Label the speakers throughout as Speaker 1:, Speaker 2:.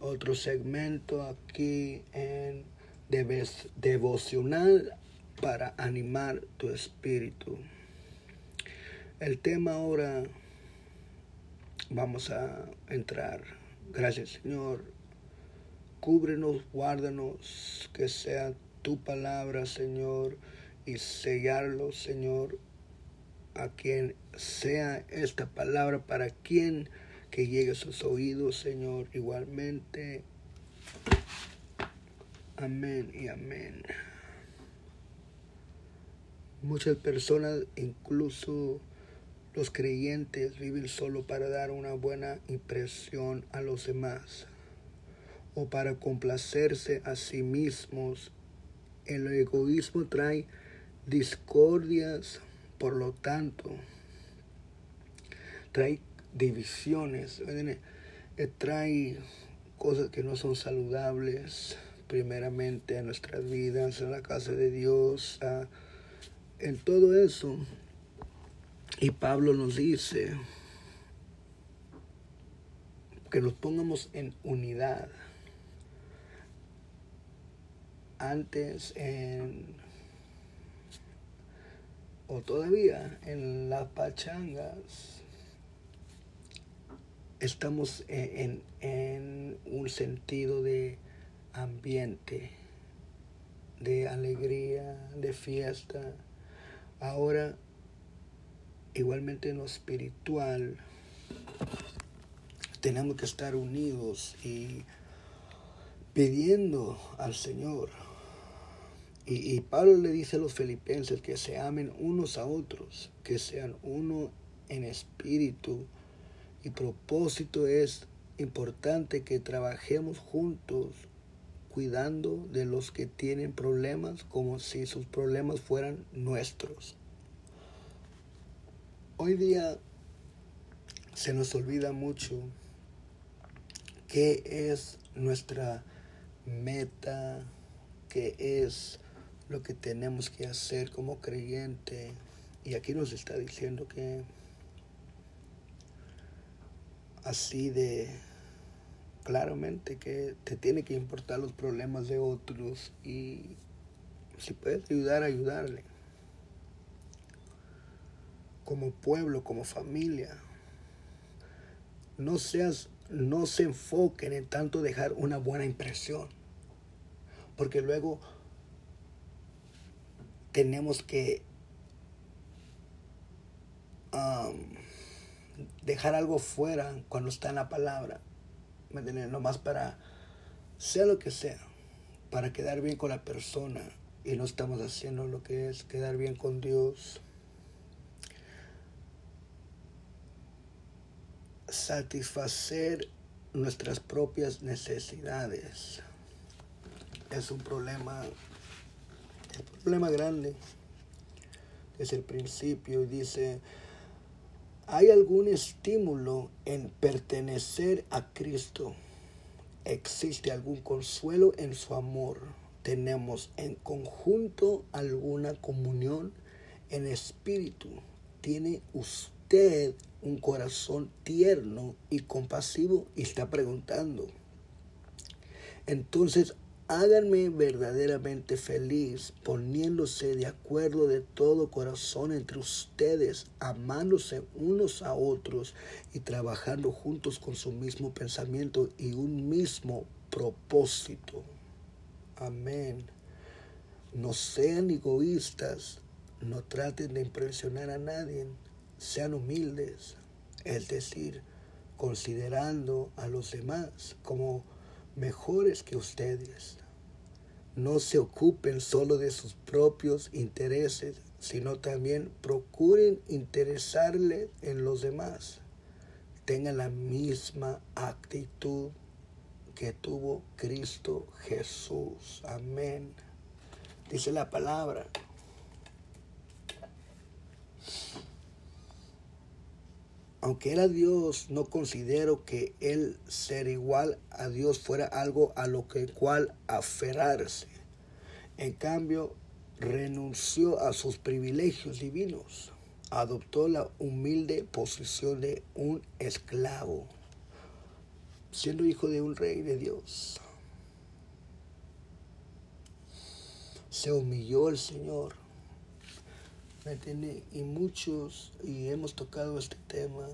Speaker 1: otro segmento aquí en devocional para animar tu espíritu. El tema ahora vamos a entrar. Gracias Señor. Cúbrenos, guárdanos, que sea tu palabra, Señor, y sellarlo, Señor, a quien sea esta palabra, para quien que llegue a sus oídos, Señor, igualmente. Amén y amén. Muchas personas, incluso los creyentes, viven solo para dar una buena impresión a los demás o para complacerse a sí mismos. El egoísmo trae discordias, por lo tanto, trae divisiones, eh, trae cosas que no son saludables, primeramente en nuestras vidas, en la casa de Dios, en todo eso. Y Pablo nos dice que nos pongamos en unidad. Antes en o todavía en las pachangas estamos en, en, un sentido de ambiente, de alegría, de fiesta. Ahora, igualmente en lo espiritual, tenemos que estar unidos y pidiendo al Señor. Y, y, Pablo le dice a los filipenses que se amen unos a otros, que sean uno en espíritu. Y propósito es importante que trabajemos juntos cuidando de los que tienen problemas como si sus problemas fueran nuestros. Hoy día se nos olvida mucho qué es nuestra meta, qué es lo que tenemos que hacer como creyente. Y aquí nos está diciendo que así de claramente que te tiene que importar los problemas de otros y si puedes ayudar, ayudarle. Como pueblo, como familia. No seas, no se enfoquen en tanto dejar una buena impresión. Porque luego tenemos que um, dejar algo fuera cuando está en la palabra. ¿me Nomás para, sea lo que sea, para quedar bien con la persona y no estamos haciendo lo que es quedar bien con Dios. Satisfacer nuestras propias necesidades es un problema, es un problema grande. Es el principio dice, ¿Hay algún estímulo en pertenecer a Cristo? ¿Existe algún consuelo en su amor? ¿Tenemos en conjunto alguna comunión en espíritu? ¿Tiene usted un corazón tierno y compasivo? Y está preguntando. Entonces háganme verdaderamente feliz poniéndose de acuerdo de todo corazón entre ustedes, amándose unos a otros y trabajando juntos con su mismo pensamiento y un mismo propósito. Amén. No sean egoístas, no traten de impresionar a nadie, sean humildes, es decir, considerando a los demás como mejores que ustedes. No se ocupen solo de sus propios intereses, sino también procuren interesarle en los demás. Tengan la misma actitud que tuvo Cristo Jesús. Amén. Dice la palabra. Aunque era Dios, no considero que el ser igual a Dios fuera algo a lo que cual aferrarse. En cambio, renunció a sus privilegios divinos, adoptó la humilde posición de un esclavo. siendo hijo de un rey de Dios. Se humilló el Señor. ¿Me entiende? Y muchos, y hemos tocado este tema,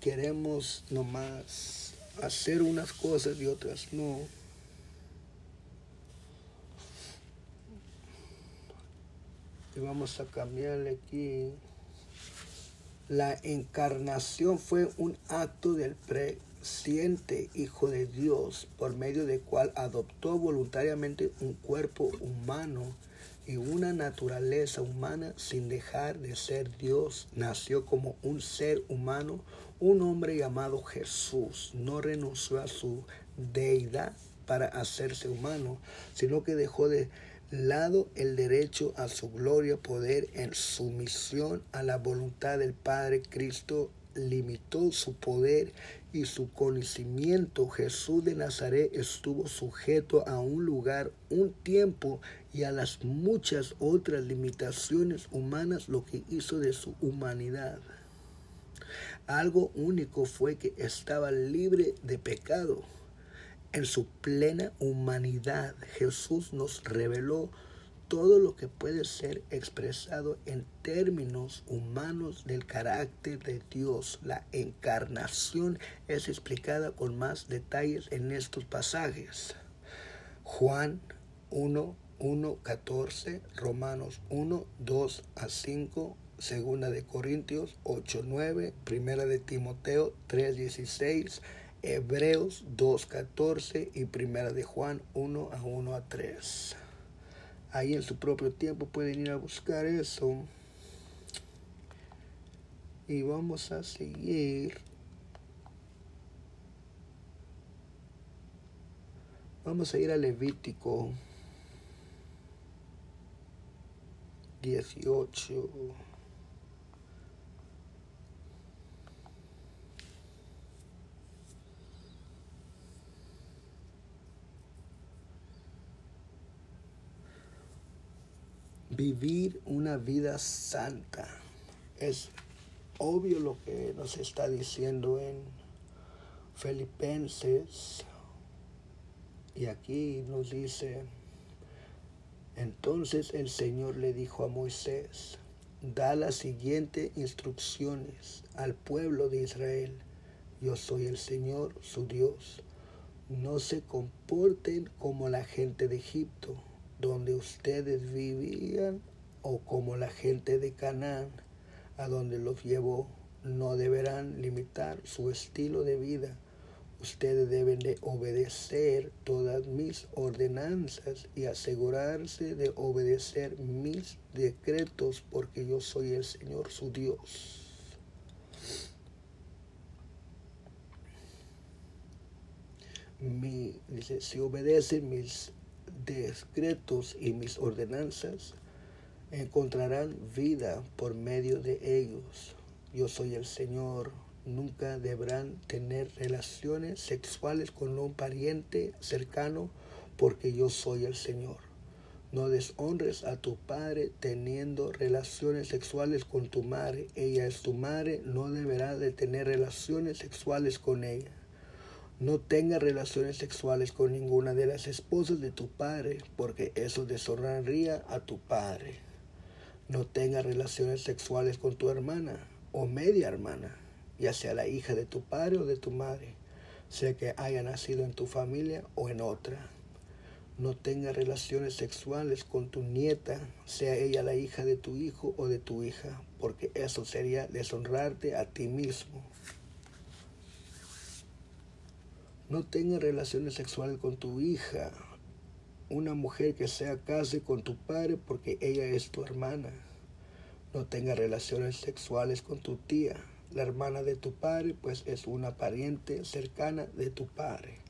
Speaker 1: queremos nomás hacer unas cosas y otras no. Y vamos a cambiarle aquí. La encarnación fue un acto del presciente Hijo de Dios por medio del cual adoptó voluntariamente un cuerpo humano y una naturaleza humana sin dejar de ser Dios. Nació como un ser humano, un hombre llamado Jesús. No renunció a su deidad para hacerse humano, sino que dejó de lado el derecho a su gloria, poder en sumisión a la voluntad del Padre Cristo limitó su poder y su conocimiento. Jesús de Nazaret estuvo sujeto a un lugar, un tiempo y a las muchas otras limitaciones humanas, lo que hizo de su humanidad. Algo único fue que estaba libre de pecado en su plena humanidad, Jesús nos reveló todo lo que puede ser expresado en términos humanos del carácter de Dios. La encarnación es explicada con más detalles en estos pasajes. Juan 1, 1, 14, Romanos 1, 2 a 5, Segunda de Corintios 8, 9, Primera de Timoteo 3, 16, Hebreos 2.14 y Primera de Juan 1 a 1 a 3. Ahí en su propio tiempo pueden ir a buscar eso. Y vamos a seguir. Vamos a ir a Levítico 18. Vivir una vida santa. Es obvio lo que nos está diciendo en Filipenses. Y aquí nos dice, entonces el Señor le dijo a Moisés, da las siguientes instrucciones al pueblo de Israel. Yo soy el Señor, su Dios. No se comporten como la gente de Egipto donde ustedes vivían o como la gente de Canaán, a donde los llevó, no deberán limitar su estilo de vida. Ustedes deben de obedecer todas mis ordenanzas y asegurarse de obedecer mis decretos porque yo soy el Señor su Dios. Mi, dice, si obedecen mis decretos y mis ordenanzas, encontrarán vida por medio de ellos. Yo soy el Señor. Nunca deberán tener relaciones sexuales con un pariente cercano porque yo soy el Señor. No deshonres a tu padre teniendo relaciones sexuales con tu madre. Ella es tu madre, no deberás de tener relaciones sexuales con ella. No tengas relaciones sexuales con ninguna de las esposas de tu padre, porque eso deshonraría a tu padre. No tengas relaciones sexuales con tu hermana o media hermana, ya sea la hija de tu padre o de tu madre, sea que haya nacido en tu familia o en otra. No tengas relaciones sexuales con tu nieta, sea ella la hija de tu hijo o de tu hija, porque eso sería deshonrarte a ti mismo. No tengas relaciones sexuales con tu hija. Una mujer que sea case con tu padre porque ella es tu hermana. No tengas relaciones sexuales con tu tía. La hermana de tu padre pues es una pariente cercana de tu padre.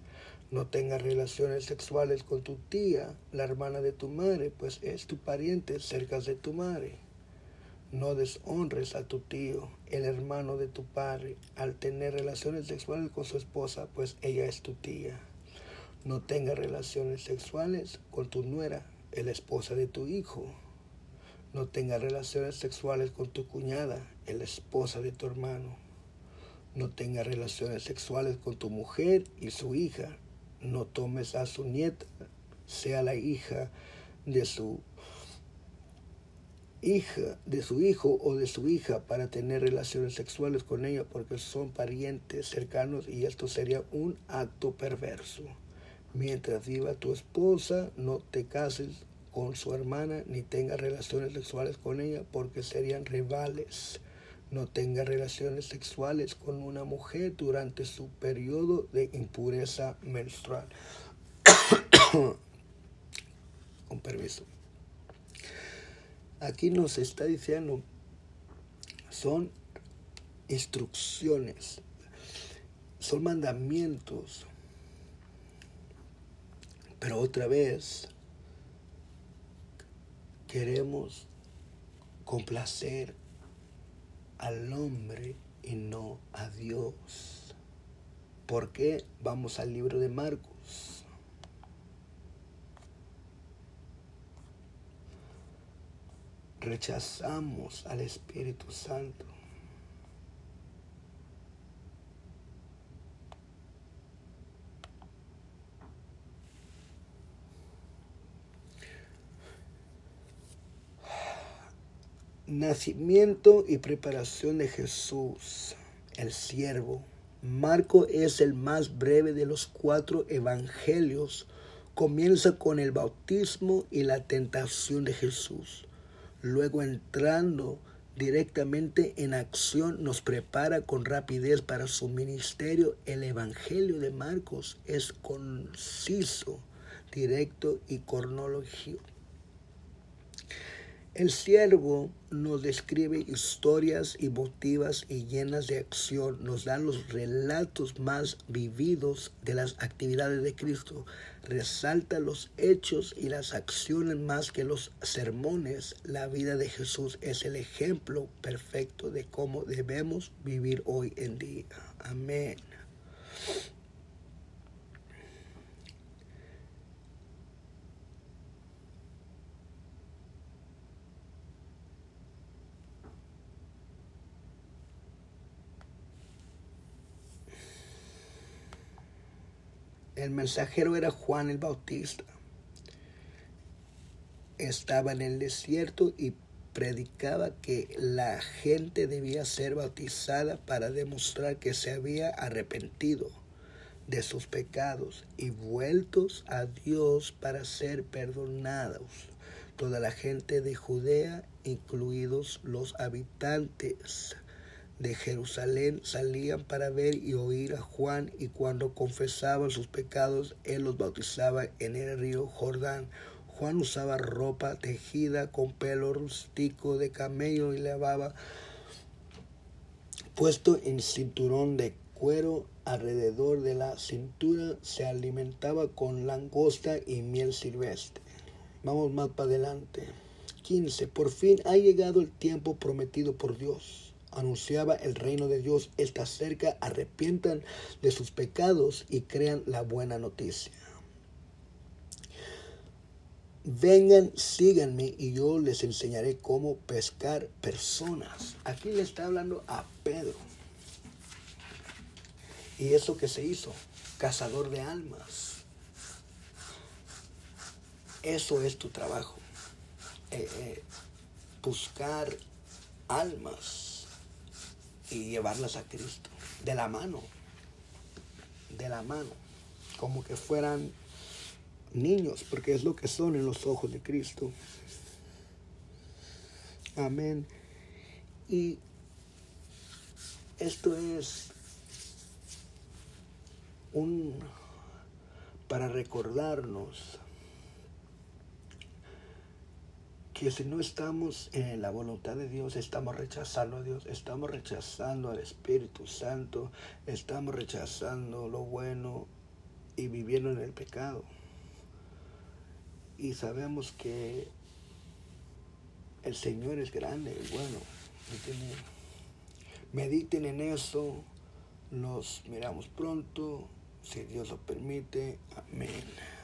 Speaker 1: No tengas relaciones sexuales con tu tía. La hermana de tu madre pues es tu pariente cerca de tu madre. No deshonres a tu tío, el hermano de tu padre, al tener relaciones sexuales con su esposa, pues ella es tu tía. No tengas relaciones sexuales con tu nuera, la esposa de tu hijo. No tengas relaciones sexuales con tu cuñada, la esposa de tu hermano. No tengas relaciones sexuales con tu mujer y su hija. No tomes a su nieta, sea la hija de su hija, de su hijo o de su hija para tener relaciones sexuales con ella porque son parientes cercanos y esto sería un acto perverso. Mientras viva tu esposa, no te cases con su hermana ni tengas relaciones sexuales con ella porque serían rivales. No tenga relaciones sexuales con una mujer durante su periodo de impureza menstrual. con permiso. Aquí nos está diciendo, son instrucciones, son mandamientos. Pero otra vez, queremos complacer al hombre y no a Dios. ¿Por qué? Vamos al libro de Marcos. Rechazamos al Espíritu Santo. Nacimiento y preparación de Jesús, el siervo. Marco es el más breve de los cuatro evangelios. Comienza con el bautismo y la tentación de Jesús. Luego entrando directamente en acción nos prepara con rapidez para su ministerio. El Evangelio de Marcos es conciso, directo y cronológico el siervo nos describe historias emotivas y llenas de acción, nos da los relatos más vividos de las actividades de Cristo, resalta los hechos y las acciones más que los sermones. La vida de Jesús es el ejemplo perfecto de cómo debemos vivir hoy en día. Amén. El mensajero era Juan el Bautista. Estaba en el desierto y predicaba que la gente debía ser bautizada para demostrar que se había arrepentido de sus pecados y vueltos a Dios para ser perdonados. Toda la gente de Judea, incluidos los habitantes de Jerusalén salían para ver y oír a Juan y cuando confesaban sus pecados, él los bautizaba en el río Jordán. Juan usaba ropa tejida con pelo rústico de camello y lavaba puesto en cinturón de cuero alrededor de la cintura, se alimentaba con langosta y miel silvestre. Vamos más para adelante. 15. Por fin ha llegado el tiempo prometido por Dios anunciaba el reino de Dios está cerca, arrepientan de sus pecados y crean la buena noticia. Vengan, síganme y yo les enseñaré cómo pescar personas. Aquí le está hablando a Pedro. Y eso que se hizo, cazador de almas. Eso es tu trabajo. Eh, eh, buscar almas y llevarlas a Cristo, de la mano, de la mano, como que fueran niños, porque es lo que son en los ojos de Cristo. Amén. Y esto es un para recordarnos que si no estamos en la voluntad de Dios, estamos rechazando a Dios, estamos rechazando al Espíritu Santo, estamos rechazando lo bueno y viviendo en el pecado. Y sabemos que el Señor es grande y bueno. Mediten en eso. Nos miramos pronto, si Dios lo permite. Amén.